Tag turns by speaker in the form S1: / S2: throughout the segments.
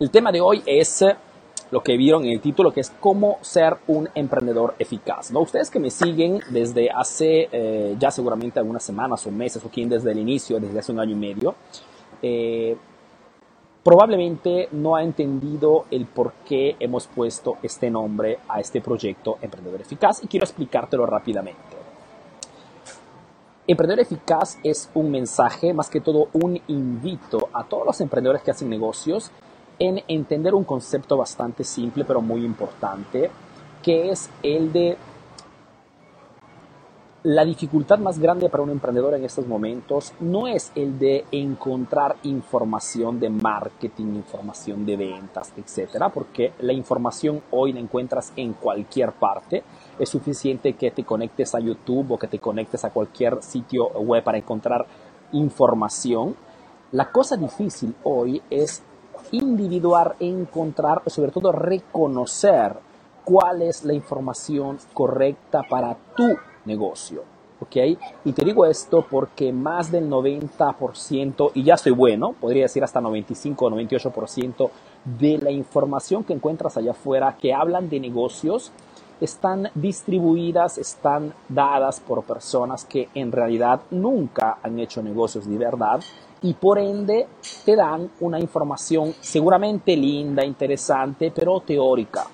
S1: El tema de hoy es lo que vieron en el título, que es cómo ser un emprendedor eficaz. ¿no? Ustedes que me siguen desde hace eh, ya seguramente algunas semanas o meses, o quien desde el inicio, desde hace un año y medio, eh, probablemente no ha entendido el por qué hemos puesto este nombre a este proyecto Emprendedor Eficaz y quiero explicártelo rápidamente. Emprendedor Eficaz es un mensaje, más que todo un invito a todos los emprendedores que hacen negocios en entender un concepto bastante simple pero muy importante, que es el de la dificultad más grande para un emprendedor en estos momentos no es el de encontrar información de marketing, información de ventas, etcétera, porque la información hoy la encuentras en cualquier parte. Es suficiente que te conectes a YouTube o que te conectes a cualquier sitio web para encontrar información. La cosa difícil hoy es individuar, encontrar sobre todo reconocer cuál es la información correcta para tu negocio. ¿ok? Y te digo esto porque más del 90%, y ya soy bueno, podría decir hasta 95 o 98% de la información que encuentras allá afuera que hablan de negocios están distribuidas, están dadas por personas que en realidad nunca han hecho negocios de verdad y por ende te dan una información seguramente linda, interesante, pero teórica.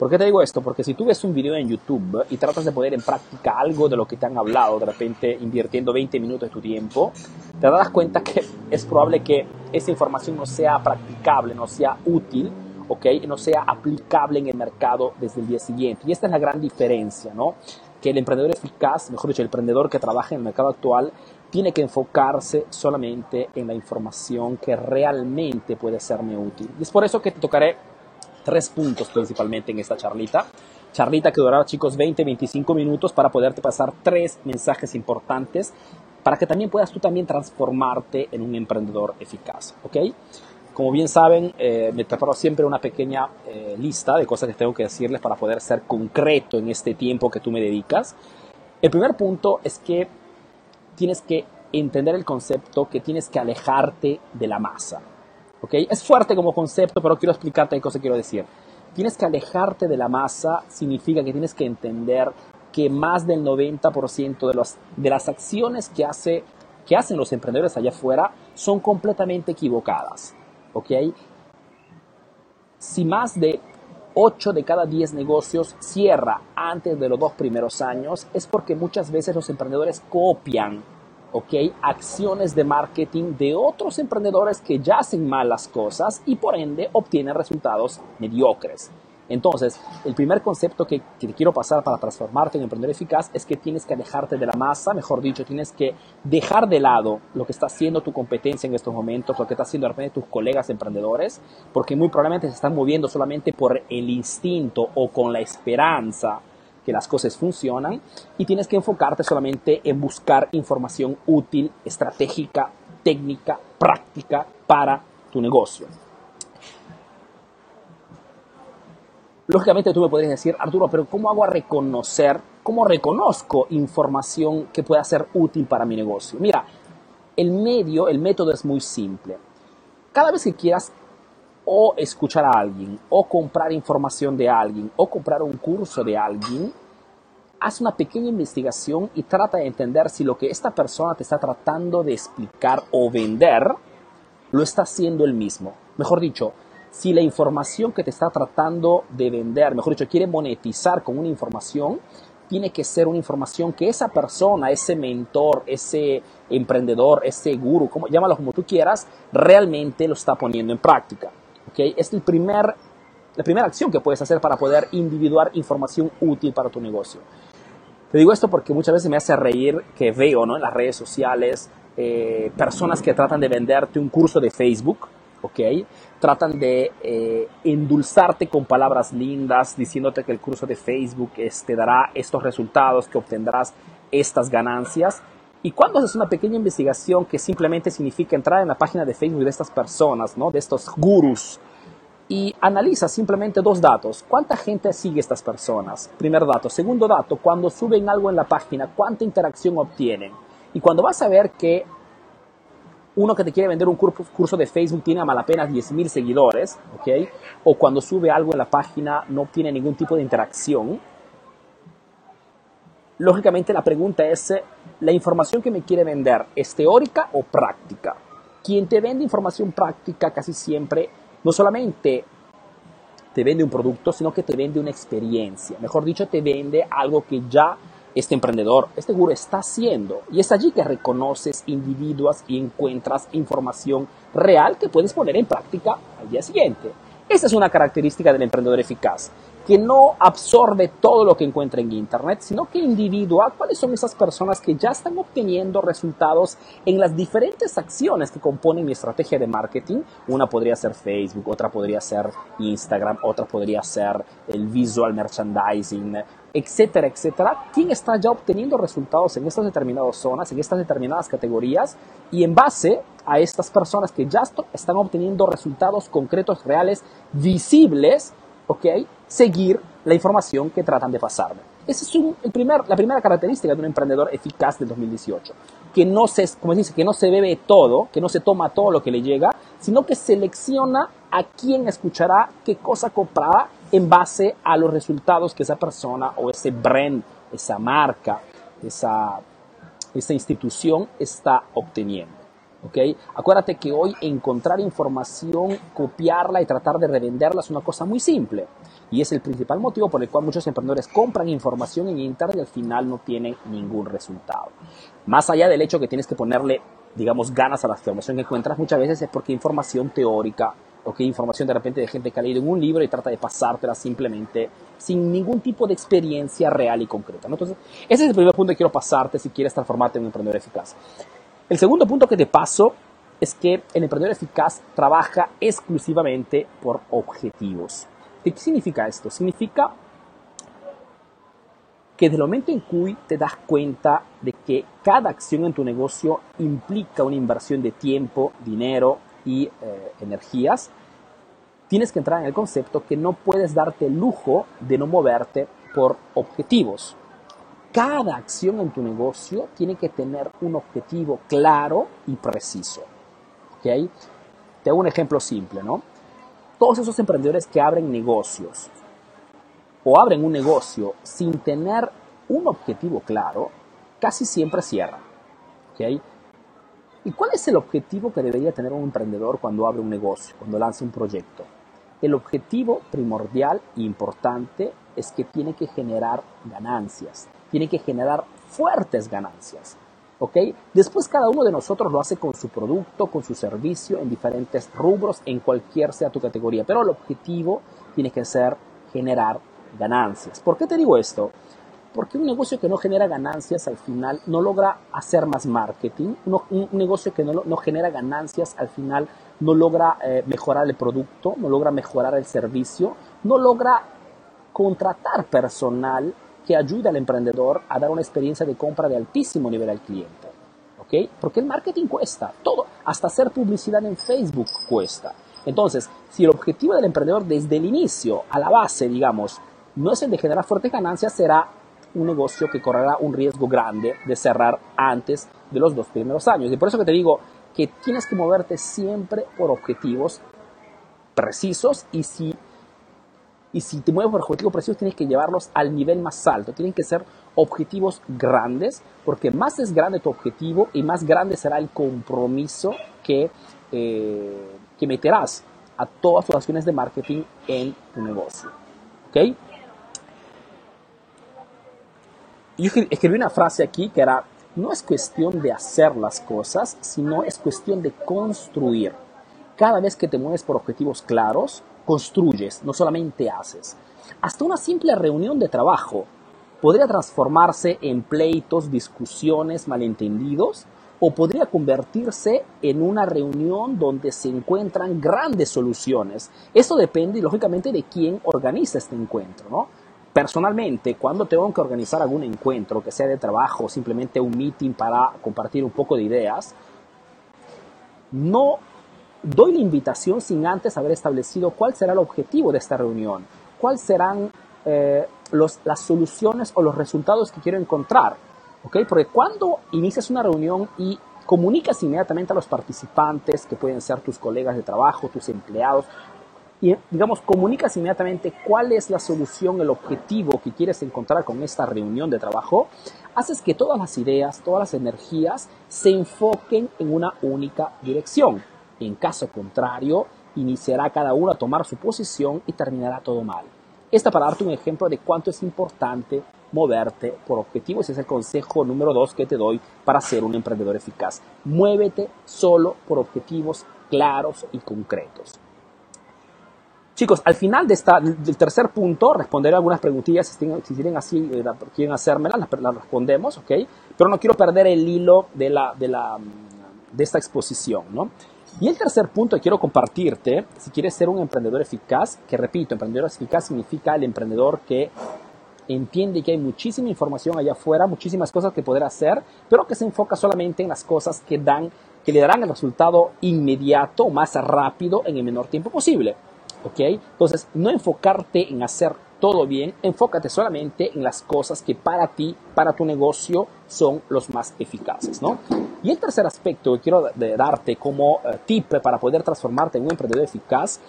S1: ¿Por qué te digo esto? Porque si tú ves un video en YouTube y tratas de poner en práctica algo de lo que te han hablado, de repente invirtiendo 20 minutos de tu tiempo, te das cuenta que es probable que esa información no sea practicable, no sea útil, ¿ok? No sea aplicable en el mercado desde el día siguiente. Y esta es la gran diferencia, ¿no? Que el emprendedor eficaz, mejor dicho, el emprendedor que trabaja en el mercado actual, tiene que enfocarse solamente en la información que realmente puede serme útil. Y es por eso que te tocaré tres puntos principalmente en esta charlita. Charlita que durará, chicos, 20-25 minutos para poderte pasar tres mensajes importantes para que también puedas tú también transformarte en un emprendedor eficaz, ¿ok? Como bien saben, eh, me preparo siempre una pequeña eh, lista de cosas que tengo que decirles para poder ser concreto en este tiempo que tú me dedicas. El primer punto es que tienes que entender el concepto que tienes que alejarte de la masa. Es fuerte como concepto, pero quiero explicarte qué cosa quiero decir. Tienes que alejarte de la masa, significa que tienes que entender que más del 90% de, de las acciones que, hace, que hacen los emprendedores allá afuera son completamente equivocadas. Si más de 8 de cada 10 negocios cierra antes de los dos primeros años, es porque muchas veces los emprendedores copian. Acciones de marketing de otros emprendedores que ya hacen mal las cosas y por ende obtienen resultados mediocres. Entonces, el primer concepto que, te quiero pasar para transformarte en emprendedor eficaz es que tienes que alejarte de la masa, mejor dicho, tienes que dejar de lado lo que está haciendo tu competencia en estos momentos, lo que está haciendo de repente tus colegas emprendedores, porque muy probablemente se están moviendo solamente por el instinto o con la esperanza que las cosas funcionan y tienes que enfocarte solamente en buscar información útil, estratégica, técnica, práctica para tu negocio. Lógicamente tú me podrías decir, Arturo, pero ¿cómo hago a reconocer, cómo reconozco información que pueda ser útil para mi negocio? Mira, el medio, el método es muy simple. Cada vez que quieras o escuchar a alguien, o comprar información de alguien, o comprar un curso de alguien, haz una pequeña investigación y trata de entender si lo que esta persona te está tratando de explicar o vender lo está haciendo él mismo. Mejor dicho, si la información que te está tratando de vender, mejor dicho, quiere monetizar con una información, tiene que ser una información que esa persona, ese mentor, ese emprendedor, ese guru, como, llámalo como tú quieras, realmente lo está poniendo en práctica. Es el primer, la primera acción que puedes hacer para poder individuar información útil para tu negocio. Te digo esto porque muchas veces me hace reír que veo ¿no? en las redes sociales eh, personas que tratan de venderte un curso de Facebook, ¿ok? Tratan de eh, endulzarte con palabras lindas, diciéndote que el curso de Facebook te este, dará estos resultados, que obtendrás estas ganancias. Y cuando haces una pequeña investigación que simplemente significa entrar en la página de Facebook de estas personas, ¿no? de estos gurus, y analiza simplemente dos datos. ¿Cuánta gente sigue estas personas? Primer dato. Segundo dato, cuando suben algo en la página, ¿cuánta interacción obtienen? Y cuando vas a ver que uno que te quiere vender un curso de Facebook tiene a mal apenas 10.000 seguidores, ¿ok? O cuando sube algo en la página no tiene ningún tipo de interacción. Lógicamente la pregunta es, ¿la información que me quiere vender es teórica o práctica? Quien te vende información práctica casi siempre no solamente te vende un producto, sino que te vende una experiencia. Mejor dicho, te vende algo que ya este emprendedor, este gurú está haciendo. Y es allí que reconoces individuos y encuentras información real que puedes poner en práctica al día siguiente. Esta es una característica del emprendedor eficaz, que no absorbe todo lo que encuentra en Internet, sino que individua cuáles son esas personas que ya están obteniendo resultados en las diferentes acciones que componen mi estrategia de marketing. Una podría ser Facebook, otra podría ser Instagram, otra podría ser el visual merchandising, etcétera, etcétera, quién está ya obteniendo resultados en estas determinadas zonas, en estas determinadas categorías, y en base a estas personas que ya están obteniendo resultados concretos, reales, visibles, ¿ok? Seguir la información que tratan de pasarme. Esa es el primer, la primera característica de un emprendedor eficaz del 2018, que no se, como dice, que no se bebe todo, que no se toma todo lo que le llega, sino que selecciona a quién escuchará, qué cosa comprará en base a los resultados que esa persona o ese brand, esa marca, esa, esa institución está obteniendo. ¿Okay? Acuérdate que hoy encontrar información, copiarla y tratar de revenderla es una cosa muy simple. Y es el principal motivo por el cual muchos emprendedores compran información en Internet y al final no tienen ningún resultado. Más allá del hecho que tienes que ponerle, digamos, ganas a la información que encuentras, muchas veces es porque información teórica o que información de repente de gente que ha leído en un libro y trata de pasártela simplemente sin ningún tipo de experiencia real y concreta. Entonces, ese es el primer punto que quiero pasarte si quieres transformarte en un emprendedor eficaz. El segundo punto que te paso es que el emprendedor eficaz trabaja exclusivamente por objetivos. ¿Qué significa esto? Significa que desde el momento en que te das cuenta de que cada acción en tu negocio implica una inversión de tiempo, dinero, y eh, energías, tienes que entrar en el concepto que no puedes darte el lujo de no moverte por objetivos. Cada acción en tu negocio tiene que tener un objetivo claro y preciso. ¿Okay? Te hago un ejemplo simple, ¿no? Todos esos emprendedores que abren negocios o abren un negocio sin tener un objetivo claro, casi siempre cierran. ¿okay? ¿Y cuál es el objetivo que debería tener un emprendedor cuando abre un negocio, cuando lanza un proyecto? El objetivo primordial e importante es que tiene que generar ganancias, tiene que generar fuertes ganancias. ¿ok? Después cada uno de nosotros lo hace con su producto, con su servicio, en diferentes rubros, en cualquier sea tu categoría, pero el objetivo tiene que ser generar ganancias. ¿Por qué te digo esto? Porque un negocio que no genera ganancias al final no logra hacer más marketing, un, negocio que no, genera ganancias al final no logra eh, mejorar el producto, no logra mejorar el servicio, no logra contratar personal que ayude al emprendedor a dar una experiencia de compra de altísimo nivel al cliente. ¿ok? Porque el marketing cuesta, todo, hasta hacer publicidad en Facebook cuesta. Entonces, si el objetivo del emprendedor desde el inicio, a la base, digamos, no es el de generar fuertes ganancias, será un negocio que correrá un riesgo grande de cerrar antes de los dos primeros años. Y por eso que te digo que tienes que moverte siempre por objetivos precisos y si, y si te mueves por objetivos precisos tienes que llevarlos al nivel más alto. Tienen que ser objetivos grandes porque más es grande tu objetivo y más grande será el compromiso que, eh, que meterás a todas tus acciones de marketing en tu negocio. ¿Ok? yo escribí una frase aquí que era, no es cuestión de hacer las cosas, sino es cuestión de construir. Cada vez que te mueves por objetivos claros, construyes, no solamente haces. Hasta una simple reunión de trabajo podría transformarse en pleitos, discusiones, malentendidos, o podría convertirse en una reunión donde se encuentran grandes soluciones. Eso depende, lógicamente, de quién organiza este encuentro, ¿no? Personalmente, cuando tengo que organizar algún encuentro, que sea de trabajo simplemente un meeting para compartir un poco de ideas, no doy la invitación sin antes haber establecido cuál será el objetivo de esta reunión, cuáles serán eh, las soluciones o los resultados que quiero encontrar. ¿okay? Porque cuando inicias una reunión y comunicas inmediatamente a los participantes, que pueden ser tus colegas de trabajo, tus empleados, y digamos, comunicas inmediatamente cuál es la solución, el objetivo que quieres encontrar con esta reunión de trabajo, haces que todas las ideas, todas las energías se enfoquen en una única dirección. En caso contrario, iniciará cada uno a tomar su posición y terminará todo mal. Esta para darte un ejemplo de cuánto es importante moverte por objetivos. Ese es el consejo número dos que te doy para ser un emprendedor eficaz. Muévete solo por objetivos claros y concretos. Chicos, al final de esta, del tercer punto responderé algunas preguntillas si, tienen, así, eh, quieren hacérmelas, las, respondemos, ¿ok? Pero no quiero perder el hilo de, la, de, la, de esta exposición, ¿no? Y el tercer punto que quiero compartirte, si quieres ser un emprendedor eficaz, que repito, emprendedor eficaz significa el emprendedor que entiende que hay muchísima información allá afuera, muchísimas cosas que poder hacer, pero que se enfoca solamente en las cosas que dan, que le darán el resultado inmediato, más rápido, en el menor tiempo posible. ¿ok? Entonces, no enfocarte en hacer todo bien, enfócate solamente en las cosas que para ti, para tu negocio, son los más eficaces, ¿no? Y el tercer aspecto que quiero darte como eh, tip para poder transformarte en un emprendedor eficaz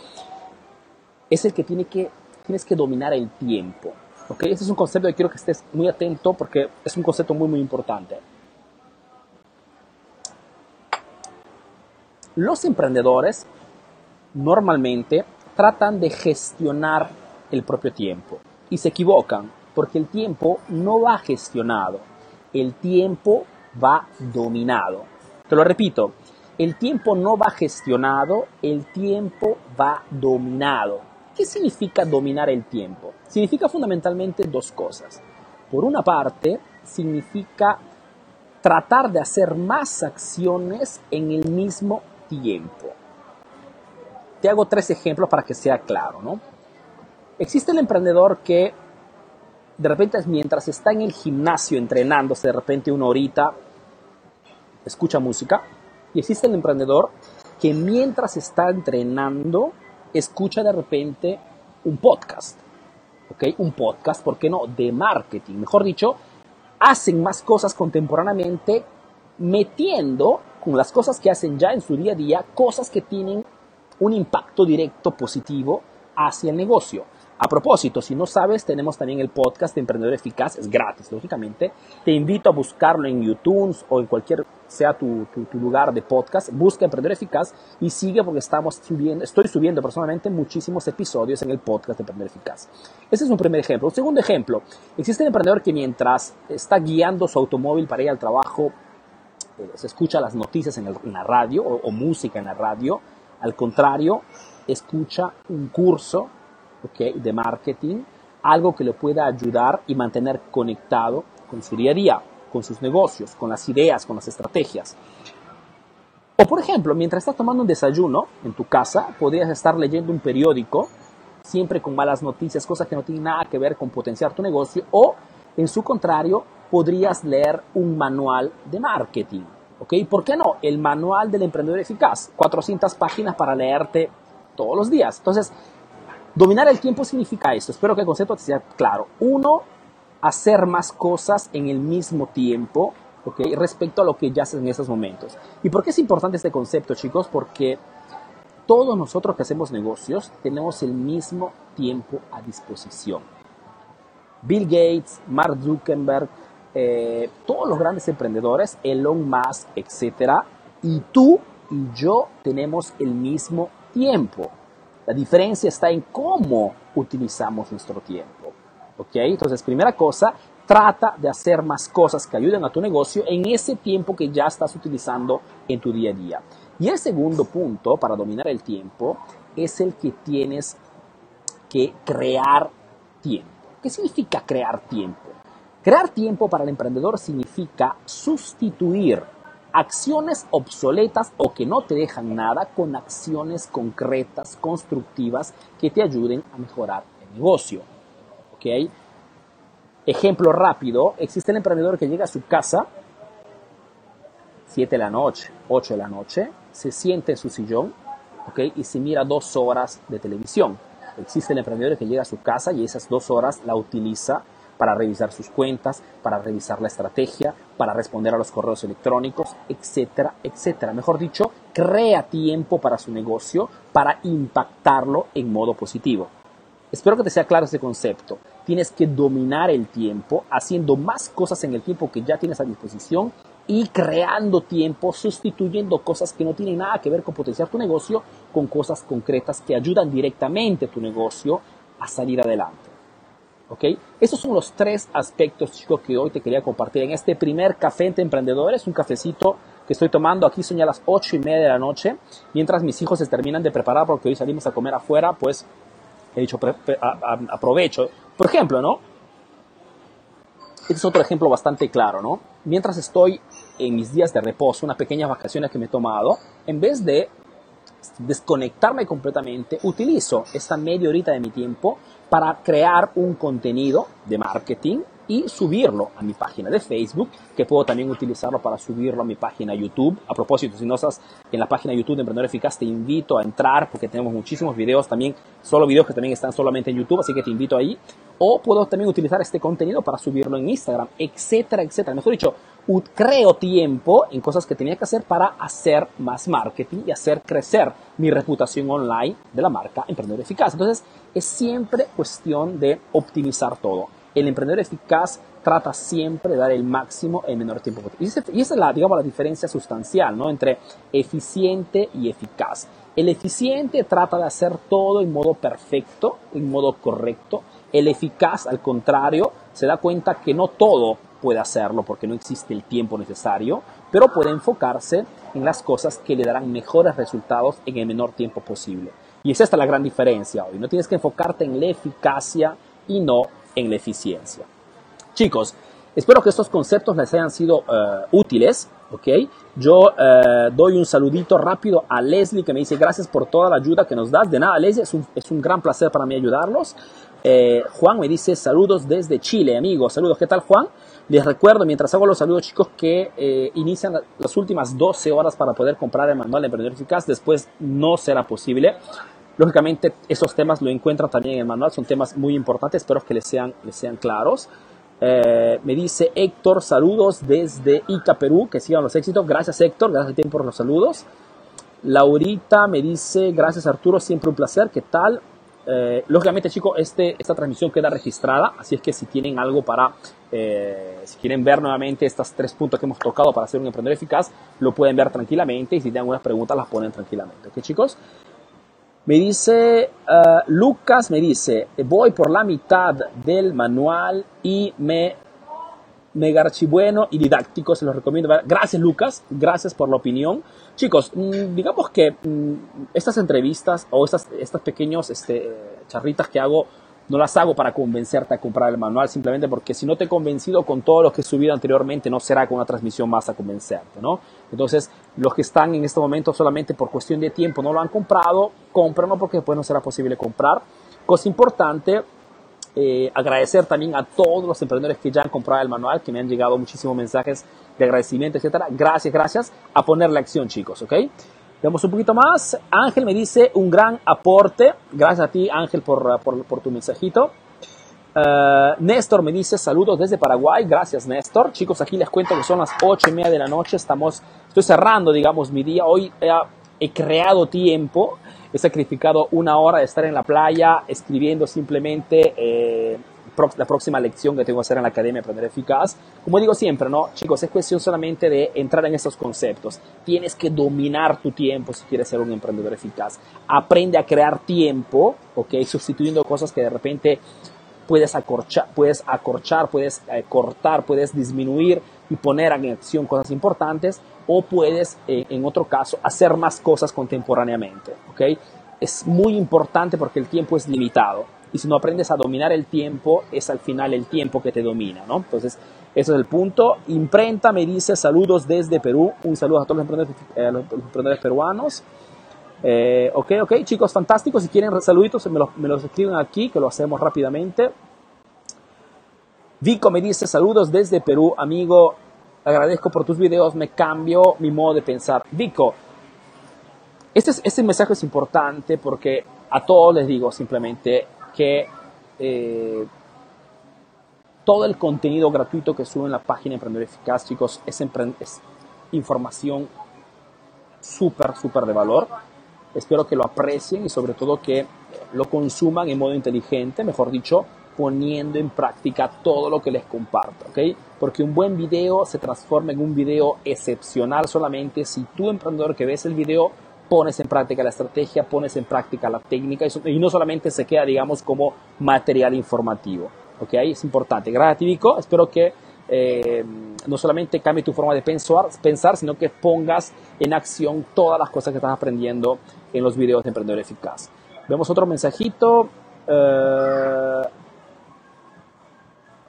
S1: es el que, tiene que tienes que dominar el tiempo, ¿ok? Este es un concepto que quiero que estés muy atento porque es un concepto muy, muy importante. Los emprendedores normalmente tratan de gestionar el propio tiempo y se equivocan porque el tiempo no va gestionado, el tiempo va dominado. Te lo repito, el tiempo no va gestionado, el tiempo va dominado. ¿Qué significa dominar el tiempo? Significa fundamentalmente dos cosas. Por una parte, significa tratar de hacer más acciones en el mismo tiempo. Te hago tres ejemplos para que sea claro, ¿no? Existe el emprendedor que de repente mientras está en el gimnasio entrenándose de repente una horita, escucha música. Y existe el emprendedor que mientras está entrenando, escucha de repente un podcast. ¿Ok? Un podcast, ¿por qué no? De marketing. Mejor dicho, hacen más cosas contemporáneamente metiendo con las cosas que hacen ya en su día a día, cosas que tienen un impacto directo positivo hacia el negocio. A propósito, si no sabes, tenemos también el podcast de Emprendedor Eficaz, es gratis, lógicamente. Te invito a buscarlo en YouTube o en cualquier sea tu, lugar de podcast. Busca Emprendedor Eficaz y sigue porque estamos subiendo, estoy subiendo personalmente muchísimos episodios en el podcast de Emprendedor Eficaz. Ese es un primer ejemplo. Un segundo ejemplo, existe el emprendedor que mientras está guiando su automóvil para ir al trabajo, eh, se escucha las noticias en, la radio o música en la radio al contrario, escucha un curso de marketing, algo que le pueda ayudar y mantener conectado con su día a día, con sus negocios, con las ideas, con las estrategias. O por ejemplo, mientras estás tomando un desayuno en tu casa, podrías estar leyendo un periódico, siempre con malas noticias, cosas que no tienen nada que ver con potenciar tu negocio, o en su contrario, podrías leer un manual de marketing ¿Ok? ¿Por qué no? El manual del emprendedor eficaz, 400 páginas para leerte todos los días. Entonces, dominar el tiempo significa esto. Espero que el concepto sea claro. Uno, hacer más cosas en el mismo tiempo, ¿ok? Respecto a lo que ya haces en esos momentos. ¿Y por qué es importante este concepto, chicos? Porque todos nosotros que hacemos negocios tenemos el mismo tiempo a disposición. Bill Gates, Mark Zuckerberg, eh, todos los grandes emprendedores, Elon Musk, etcétera, y tú y yo tenemos el mismo tiempo. La diferencia está en cómo utilizamos nuestro tiempo. ¿Ok? Entonces, primera cosa, trata de hacer más cosas que ayuden a tu negocio en ese tiempo que ya estás utilizando en tu día a día. Y el segundo punto para dominar el tiempo es el que tienes que crear tiempo. ¿Qué significa crear tiempo? Crear tiempo para el emprendedor significa sustituir acciones obsoletas o que no te dejan nada con acciones concretas, constructivas, que te ayuden a mejorar el negocio. ¿Ok? Ejemplo rápido, existe el emprendedor que llega a su casa, 7 de la noche, 8 de la noche, se siente en su sillón, ¿ok? Y se mira dos horas de televisión. Existe el emprendedor que llega a su casa y esas dos horas la utiliza para revisar sus cuentas, para revisar la estrategia, para responder a los correos electrónicos, etcétera, etcétera. Mejor dicho, crea tiempo para su negocio para impactarlo en modo positivo. Espero que te sea claro este concepto. Tienes que dominar el tiempo haciendo más cosas en el tiempo que ya tienes a disposición y creando tiempo, sustituyendo cosas que no tienen nada que ver con potenciar tu negocio con cosas concretas que ayudan directamente a tu negocio a salir adelante. ¿Ok? Esos son los tres aspectos, chicos, que hoy te quería compartir en este primer café entre emprendedores, un cafecito que estoy tomando aquí son ya las ocho y media de la noche, mientras mis hijos se terminan de preparar porque hoy salimos a comer afuera, pues he dicho aprovecho. Por ejemplo, ¿no? Este es otro ejemplo bastante claro, ¿no? Mientras estoy en mis días de reposo, unas pequeñas vacaciones que me he tomado, en vez de desconectarme completamente, utilizo esta media horita de mi tiempo para crear un contenido de marketing y subirlo a mi página de Facebook, que puedo también utilizarlo para subirlo a mi página YouTube. A propósito, si no estás en la página YouTube de Emprendedor Eficaz, te invito a entrar porque tenemos muchísimos videos también, solo videos que también están solamente en YouTube, así que te invito ahí. O puedo también utilizar este contenido para subirlo en Instagram, etcétera, etcétera. Mejor dicho, creo tiempo en cosas que tenía que hacer para hacer más marketing y hacer crecer mi reputación online de la marca Emprendedor Eficaz. Entonces, es siempre cuestión de optimizar todo el emprendedor eficaz trata siempre de dar el máximo en menor tiempo Y esa es la, digamos, la diferencia sustancial ¿no? entre eficiente y eficaz. El eficiente trata de hacer todo en modo perfecto, en modo correcto. El eficaz, al contrario, se da cuenta que no todo puede hacerlo porque no existe el tiempo necesario, pero puede enfocarse en las cosas que le darán mejores resultados en el menor tiempo posible. Y es esta la gran diferencia hoy. No tienes que enfocarte en la eficacia y no en la eficiencia. Chicos, espero que estos conceptos les hayan sido eh, útiles. ¿ok? Yo eh, doy un saludito rápido a Leslie que me dice gracias por toda la ayuda que nos das. De nada, Leslie, es un, es gran placer para mí ayudarlos. Eh, Juan me dice saludos desde Chile, amigos. Saludos, ¿qué tal Juan? Les recuerdo mientras hago los saludos, chicos, que inician las últimas 12 horas para poder comprar el manual de Emprendedor Eficaz. Después no será posible. Lógicamente, esos temas lo encuentran también en el manual, son temas muy importantes, espero que les sean, les sean claros. Eh, me dice Héctor, saludos desde Ica, Perú, que sigan los éxitos. Gracias Héctor, gracias a ti por los saludos. Laurita me dice, gracias Arturo, siempre un placer, ¿qué tal? Eh, lógicamente chicos, este, esta transmisión queda registrada, así es que si tienen algo para, eh, si quieren ver nuevamente estos tres puntos que hemos tocado para ser un emprendedor eficaz, lo pueden ver tranquilamente y si tienen algunas preguntas las ponen tranquilamente. ¿Ok chicos? Me dice, uh, Lucas me dice, voy por la mitad del manual y me mega archibueno y didáctico, se los recomiendo. Gracias Lucas, gracias por la opinión. Chicos, mm, digamos que mm, estas entrevistas o estas, estas pequeños este, charritas que hago no las hago para convencerte a comprar el manual, simplemente porque si no te he convencido con todo lo que he subido anteriormente, no será con una transmisión más a convencerte, ¿no? Entonces, los que están en este momento solamente por cuestión de tiempo no lo han comprado, cómpranlo porque después no será posible comprar. Cosa importante, eh, agradecer también a todos los emprendedores que ya han comprado el manual, que me han llegado muchísimos mensajes de agradecimiento, etcétera. Gracias, gracias. A poner la acción, chicos, ¿ok? Vemos un poquito más. Ángel me dice un gran aporte. Gracias a ti, Ángel, por, por, tu mensajito. Uh, Néstor me dice saludos desde Paraguay. Gracias, Néstor. Chicos, aquí les cuento que son las ocho y media de la noche. Estamos, estoy cerrando, digamos, mi día. Hoy he, he creado tiempo. He sacrificado una hora de estar en la playa escribiendo simplemente eh, la próxima lección que tengo que hacer en la Academia Aprender Eficaz. Como digo siempre, ¿no? Chicos, es cuestión solamente de entrar en estos conceptos. Tienes que dominar tu tiempo si quieres ser un emprendedor eficaz. Aprende a crear tiempo, ¿ok? Sustituyendo cosas que de repente puedes acorchar, puedes, acorchar, puedes eh, cortar, puedes disminuir y poner en acción cosas importantes o puedes, eh, en otro caso, hacer más cosas contemporáneamente, ¿ok? Es muy importante porque el tiempo es limitado y si no aprendes a dominar el tiempo, es al final el tiempo que te domina, ¿no? Entonces, ese es el punto. Imprenta me dice saludos desde Perú. Un saludo a todos los emprendedores, eh, los emprendedores peruanos. Eh, ok, ok, chicos, fantástico. Si quieren saluditos, me los, me los escriben aquí, que lo hacemos rápidamente. Vico me dice saludos desde Perú, amigo. Agradezco por tus videos, me cambio mi modo de pensar. Vico, este, este mensaje es importante porque a todos les digo simplemente que eh, todo el contenido gratuito que sube en la página Emprendedor Eficaz, chicos, es, es información súper, súper de valor. Espero que lo aprecien y sobre todo que lo consuman en modo inteligente, mejor dicho, poniendo en práctica todo lo que les comparto, ¿ok? Porque un buen video se transforma en un video excepcional solamente si tú, emprendedor que ves el video, pones en práctica la estrategia, pones en práctica la técnica y no solamente se queda, digamos, como material informativo, ¿ok? Es importante. Gracias, Tíbico. Espero que eh, no solamente cambie tu forma de pensar, sino que pongas en acción todas las cosas que estás aprendiendo en los videos de Emprendedor Eficaz. Vemos otro mensajito. Eh,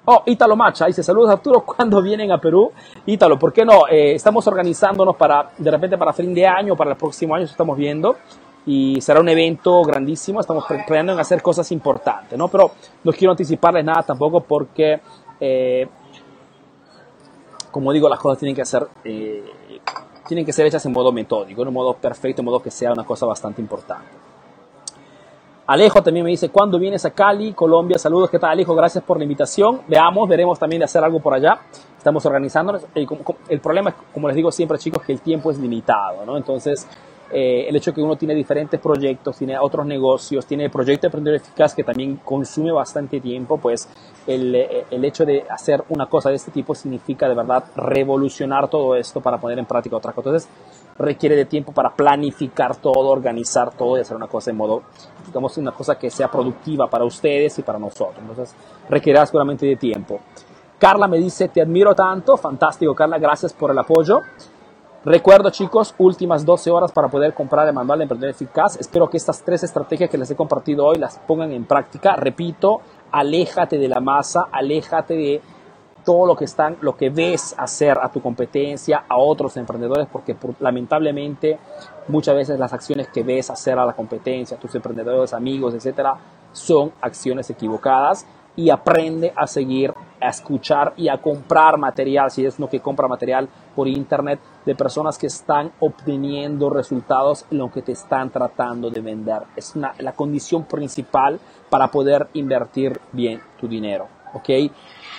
S1: Oh, Ítalo Macha dice, saludos Arturo, ¿cuándo vienen a Perú? Ítalo, ¿por qué no? Eh, estamos organizándonos para, de repente para fin de año, para el próximo año, estamos viendo, y será un evento grandísimo, estamos planeando en hacer cosas importantes, ¿no? Pero no quiero anticiparles nada tampoco porque, eh, como digo, las cosas tienen que ser, tienen que ser hechas en modo metódico, en un modo perfecto, en modo que sea una cosa bastante importante. Alejo también me dice, ¿cuándo vienes a Cali, Colombia? Saludos, ¿qué tal Alejo? Gracias por la invitación. Veamos, veremos también de hacer algo por allá. Estamos organizándonos. El problema, como les digo siempre chicos, que el tiempo es limitado, ¿no? Entonces, eh, el hecho de que uno tiene diferentes proyectos, tiene otros negocios, tiene el proyecto de Emprendedor Eficaz que también consume bastante tiempo, pues el, eh, el, hecho de hacer una cosa de este tipo significa de verdad revolucionar todo esto para poner en práctica otra cosa. Entonces requiere de tiempo para planificar todo, organizar todo y hacer una cosa en modo, digamos, una cosa que sea productiva para ustedes y para nosotros. Entonces requiere seguramente de tiempo. Carla me dice, te admiro tanto, fantástico Carla, gracias por el apoyo. Recuerdo chicos, últimas 12 horas para poder comprar el manual de emprendedor eficaz. Espero que estas tres estrategias que les he compartido hoy las pongan en práctica. Repito, aléjate de la masa, aléjate de todo lo que están, lo que ves hacer a tu competencia, a otros emprendedores, porque lamentablemente muchas veces las acciones que ves hacer a la competencia, a tus emprendedores, amigos, etcétera, son acciones equivocadas y aprende a seguir, a escuchar y a comprar material, si es uno que compra material por internet, de personas que están obteniendo resultados en lo que te están tratando de vender. Es la condición principal para poder invertir bien tu dinero. ¿ok?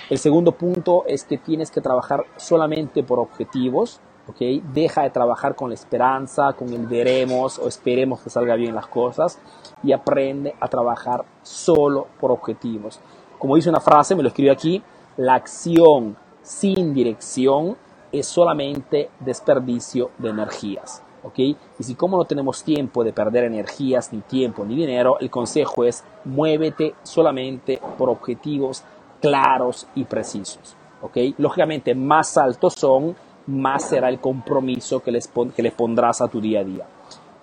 S1: El segundo punto es que tienes que trabajar solamente por objetivos. ¿ok? Deja de trabajar con la esperanza, con el veremos o esperemos que salga bien las cosas y aprende a trabajar solo por objetivos como dice una frase, me lo escribí aquí, la acción sin dirección es solamente desperdicio de energías. ¿ok? Y si como no tenemos tiempo de perder energías, ni tiempo, ni dinero, el consejo es muévete solamente por objetivos claros y precisos. ¿ok? Lógicamente, más altos son, más será el compromiso que, que le pondrás a tu día a día.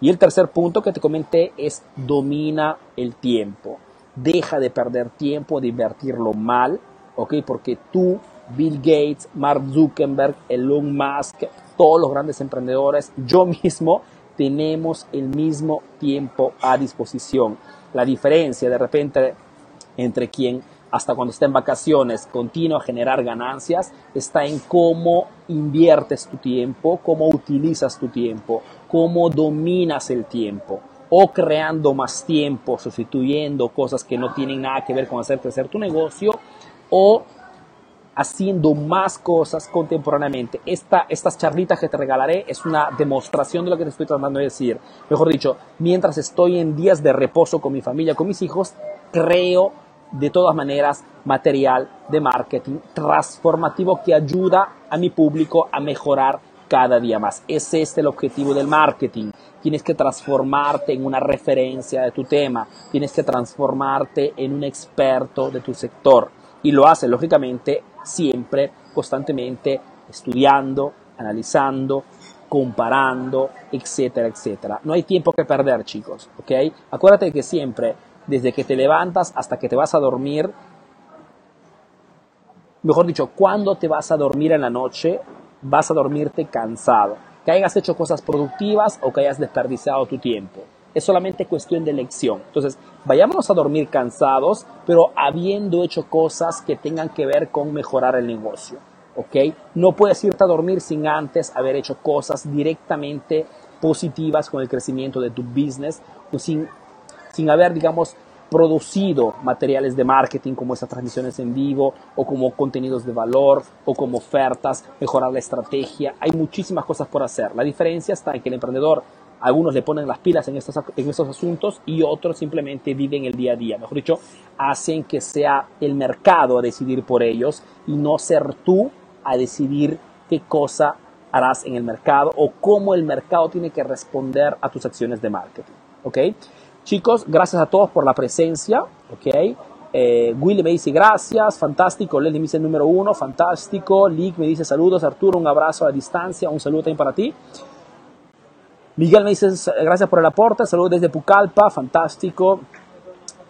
S1: Y el tercer punto que te comenté es domina el tiempo deja de perder tiempo, de invertirlo mal, ¿ok? Porque tú, Bill Gates, Mark Zuckerberg, Elon Musk, todos los grandes emprendedores, yo mismo, tenemos el mismo tiempo a disposición. La diferencia de repente entre quien hasta cuando está en vacaciones continúa a generar ganancias está en cómo inviertes tu tiempo, cómo utilizas tu tiempo, cómo dominas el tiempo o creando más tiempo, sustituyendo cosas que no tienen nada que ver con hacer crecer tu negocio, o haciendo más cosas contemporáneamente. Esta, estas charlitas que te regalaré es una demostración de lo que te estoy tratando de decir. Mejor dicho, mientras estoy en días de reposo con mi familia, con mis hijos, creo de todas maneras material de marketing transformativo que ayuda a mi público a mejorar cada día más. Es este el objetivo del marketing. Tienes que transformarte en una referencia de tu tema. Tienes que transformarte en un experto de tu sector. Y lo haces, lógicamente, siempre, constantemente, estudiando, analizando, comparando, etcétera, etcétera. No hay tiempo que perder, chicos, ¿ok? Acuérdate que siempre, desde que te levantas hasta que te vas a dormir, mejor dicho, cuando te vas a dormir en la noche, vas a dormirte cansado. Que hayas hecho cosas productivas o que hayas desperdiciado tu tiempo. Es solamente cuestión de elección. Entonces, vayámonos a dormir cansados, pero habiendo hecho cosas que tengan que ver con mejorar el negocio. ¿Ok? No puedes irte a dormir sin antes haber hecho cosas directamente positivas con el crecimiento de tu business o sin, sin haber, digamos, producido materiales de marketing como estas transmisiones en vivo o como contenidos de valor o como ofertas, mejorar la estrategia. Hay muchísimas cosas por hacer. La diferencia está en que el emprendedor, algunos le ponen las pilas en estos, en estos asuntos y otros simplemente viven el día a día. Mejor dicho, hacen que sea el mercado a decidir por ellos y no ser tú a decidir qué cosa harás en el mercado o cómo el mercado tiene que responder a tus acciones de marketing. ¿Ok? Chicos, gracias a todos por la presencia. ¿Ok? Eh, Willy me dice gracias, fantástico. Leslie me dice número uno, fantástico. Lick me dice saludos. Arturo, un abrazo a distancia, un saludo también para ti. Miguel me dice gracias por el aporte, saludos desde Pucallpa, fantástico.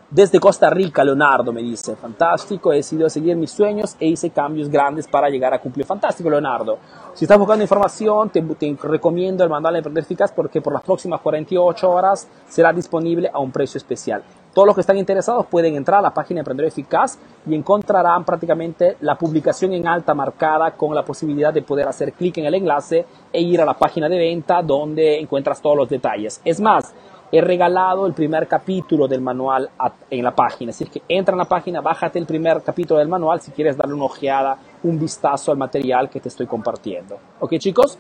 S1: Desde Costa Rica, Leonardo me dice, fantástico, he decidido seguir mis sueños e hice cambios grandes para llegar a cumplir. Fantástico, Leonardo. Si estás buscando información, te, recomiendo el manual de Emprender Eficaz porque por las próximas 48 horas será disponible a un precio especial. Todos los que están interesados pueden entrar a la página Emprender Eficaz y encontrarán prácticamente la publicación en alta marcada con la posibilidad de poder hacer clic en el enlace e ir a la página de venta donde encuentras todos los detalles. Es más, he regalado el primer capítulo del manual en la página. Así que entra en la página, bájate el primer capítulo del manual si quieres darle una ojeada, un vistazo al material que te estoy compartiendo. ¿Ok chicos?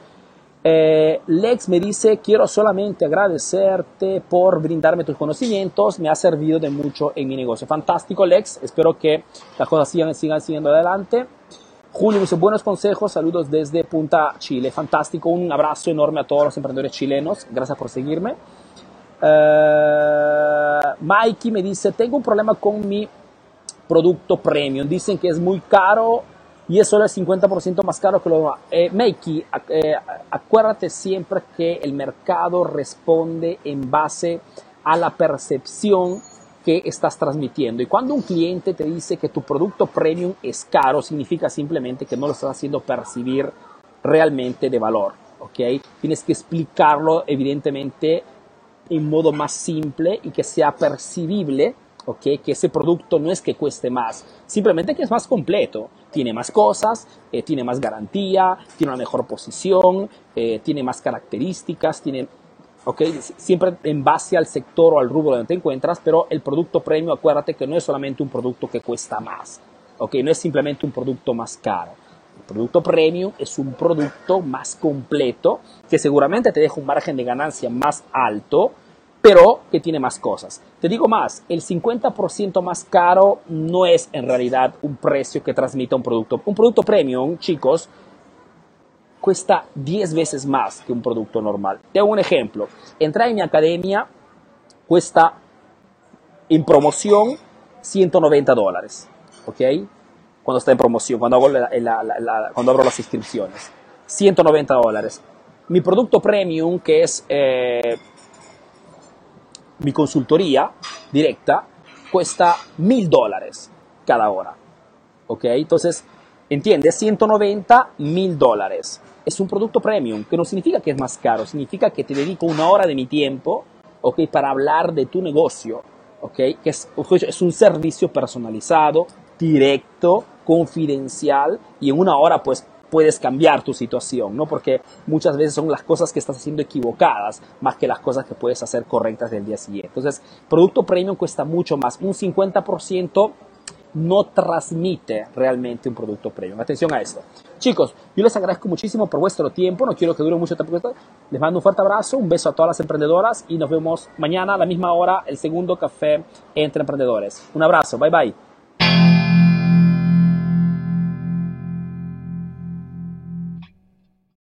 S1: Eh, Lex me dice, quiero solamente agradecerte por brindarme tus conocimientos, me ha servido de mucho en mi negocio. Fantástico Lex, espero que las cosas sigan, sigan siguiendo adelante. Julio me dice buenos consejos, saludos desde Punta Chile. Fantástico, un abrazo enorme a todos los emprendedores chilenos, gracias por seguirme. Uh, Mikey me dice, tengo un problema con mi producto premium. Dicen que es muy caro y es solo el 50% más caro que lo demás. Eh, Mikey, eh, acuérdate siempre que el mercado responde en base a la percepción que estás transmitiendo. Y cuando un cliente te dice que tu producto premium es caro, significa simplemente que no lo estás haciendo percibir realmente de valor. ¿ok? Tienes que explicarlo evidentemente en modo más simple y que sea percibible, ¿ok? Que ese producto no es que cueste más, simplemente que es más completo, tiene más cosas, eh, tiene más garantía, tiene una mejor posición, eh, tiene más características, tiene, ¿ok? Siempre en base al sector o al rubro donde te encuentras, pero el producto premium, acuérdate que no es solamente un producto que cuesta más, ¿ok? No es simplemente un producto más caro. El producto premium es un producto más completo que seguramente te deja un margen de ganancia más alto, pero que tiene más cosas. Te digo más, el 50% más caro no es en realidad un precio que transmita un producto. Un producto premium, chicos, cuesta 10 veces más que un producto normal. Te hago un ejemplo. Entrar en mi academia cuesta en promoción 190 dólares. ¿Ok? Cuando está en promoción, cuando, hago cuando abro las inscripciones. 190 dólares. Mi producto premium, que es eh, mi consultoría directa cuesta mil dólares cada hora. ¿Ok? Entonces, ¿entiendes? 190 mil dólares. Es un producto premium, que no significa que es más caro, significa que te dedico una hora de mi tiempo, ¿ok? Para hablar de tu negocio, ¿ok? Que es, es un servicio personalizado, directo, confidencial y en una hora pues puedes cambiar tu situación, ¿no? Porque muchas veces son las cosas que estás haciendo equivocadas más que las cosas que puedes hacer correctas del día siguiente. Entonces, producto premium cuesta mucho más. Un 50% no transmite realmente un producto premium. Atención a esto. Chicos, yo les agradezco muchísimo por vuestro tiempo. No quiero que dure mucho tiempo. Les mando un fuerte abrazo, un beso a todas las emprendedoras y nos vemos mañana a la misma hora, el segundo café entre emprendedores. Un abrazo, bye bye.